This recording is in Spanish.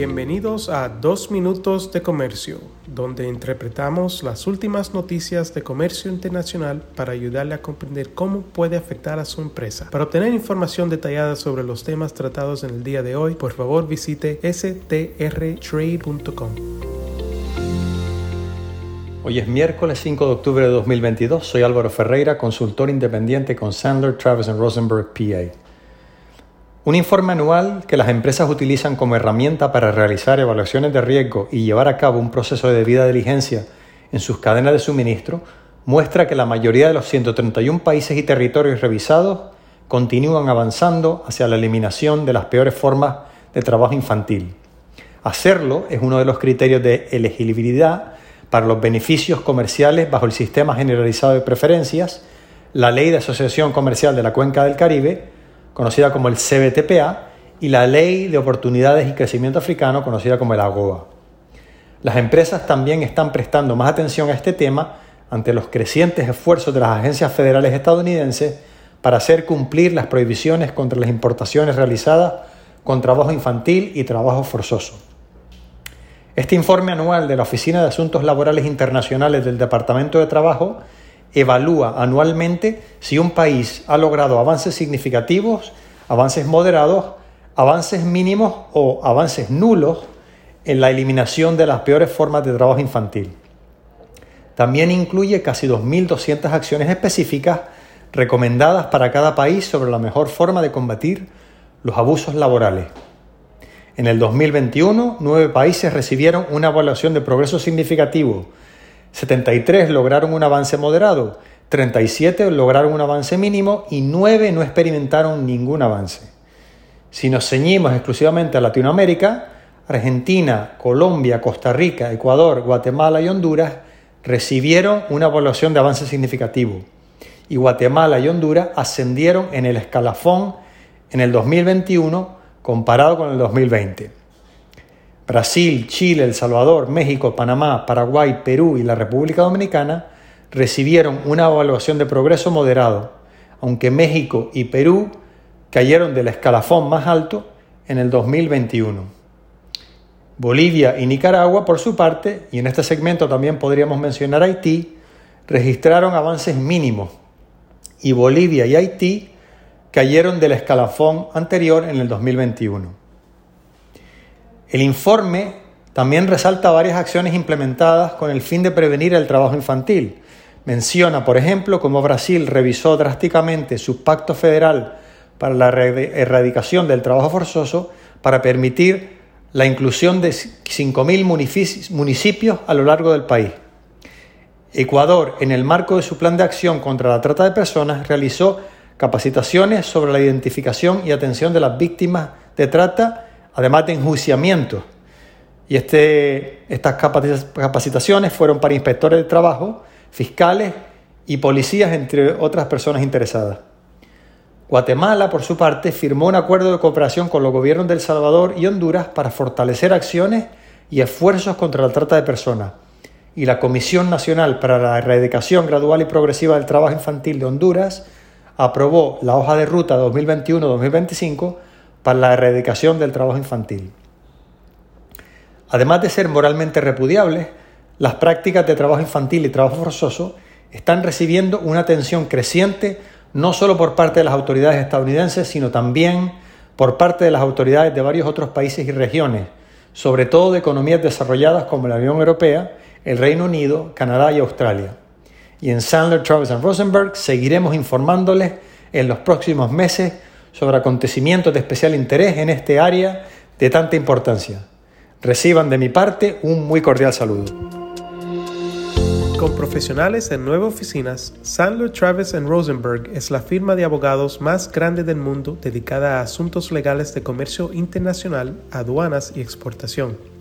Bienvenidos a Dos Minutos de Comercio, donde interpretamos las últimas noticias de comercio internacional para ayudarle a comprender cómo puede afectar a su empresa. Para obtener información detallada sobre los temas tratados en el día de hoy, por favor visite strtrade.com. Hoy es miércoles 5 de octubre de 2022. Soy Álvaro Ferreira, consultor independiente con Sandler, Travis Rosenberg, PA. Un informe anual que las empresas utilizan como herramienta para realizar evaluaciones de riesgo y llevar a cabo un proceso de debida diligencia en sus cadenas de suministro muestra que la mayoría de los 131 países y territorios revisados continúan avanzando hacia la eliminación de las peores formas de trabajo infantil. Hacerlo es uno de los criterios de elegibilidad para los beneficios comerciales bajo el Sistema Generalizado de Preferencias, la Ley de Asociación Comercial de la Cuenca del Caribe, conocida como el CBTPA, y la Ley de Oportunidades y Crecimiento Africano, conocida como el AGOA. Las empresas también están prestando más atención a este tema ante los crecientes esfuerzos de las agencias federales estadounidenses para hacer cumplir las prohibiciones contra las importaciones realizadas con trabajo infantil y trabajo forzoso. Este informe anual de la Oficina de Asuntos Laborales Internacionales del Departamento de Trabajo evalúa anualmente si un país ha logrado avances significativos, avances moderados, avances mínimos o avances nulos en la eliminación de las peores formas de trabajo infantil. También incluye casi 2.200 acciones específicas recomendadas para cada país sobre la mejor forma de combatir los abusos laborales. En el 2021, nueve países recibieron una evaluación de progreso significativo 73 lograron un avance moderado, 37 lograron un avance mínimo y 9 no experimentaron ningún avance. Si nos ceñimos exclusivamente a Latinoamérica, Argentina, Colombia, Costa Rica, Ecuador, Guatemala y Honduras recibieron una evaluación de avance significativo. Y Guatemala y Honduras ascendieron en el escalafón en el 2021 comparado con el 2020. Brasil, Chile, El Salvador, México, Panamá, Paraguay, Perú y la República Dominicana recibieron una evaluación de progreso moderado, aunque México y Perú cayeron del escalafón más alto en el 2021. Bolivia y Nicaragua, por su parte, y en este segmento también podríamos mencionar Haití, registraron avances mínimos y Bolivia y Haití cayeron del escalafón anterior en el 2021. El informe también resalta varias acciones implementadas con el fin de prevenir el trabajo infantil. Menciona, por ejemplo, cómo Brasil revisó drásticamente su pacto federal para la erradicación del trabajo forzoso para permitir la inclusión de 5.000 municipios a lo largo del país. Ecuador, en el marco de su plan de acción contra la trata de personas, realizó capacitaciones sobre la identificación y atención de las víctimas de trata además de enjuiciamiento. Y este, estas capacitaciones fueron para inspectores de trabajo, fiscales y policías, entre otras personas interesadas. Guatemala, por su parte, firmó un acuerdo de cooperación con los gobiernos de El Salvador y Honduras para fortalecer acciones y esfuerzos contra la trata de personas. Y la Comisión Nacional para la Erradicación Gradual y Progresiva del Trabajo Infantil de Honduras aprobó la hoja de ruta 2021-2025 para la erradicación del trabajo infantil. Además de ser moralmente repudiables, las prácticas de trabajo infantil y trabajo forzoso están recibiendo una atención creciente no solo por parte de las autoridades estadounidenses, sino también por parte de las autoridades de varios otros países y regiones, sobre todo de economías desarrolladas como la Unión Europea, el Reino Unido, Canadá y Australia. Y en Sandler, Travis Rosenberg seguiremos informándoles en los próximos meses sobre acontecimientos de especial interés en este área de tanta importancia. Reciban de mi parte un muy cordial saludo. Con profesionales en nueve oficinas, Sandler Travis Rosenberg es la firma de abogados más grande del mundo dedicada a asuntos legales de comercio internacional, aduanas y exportación.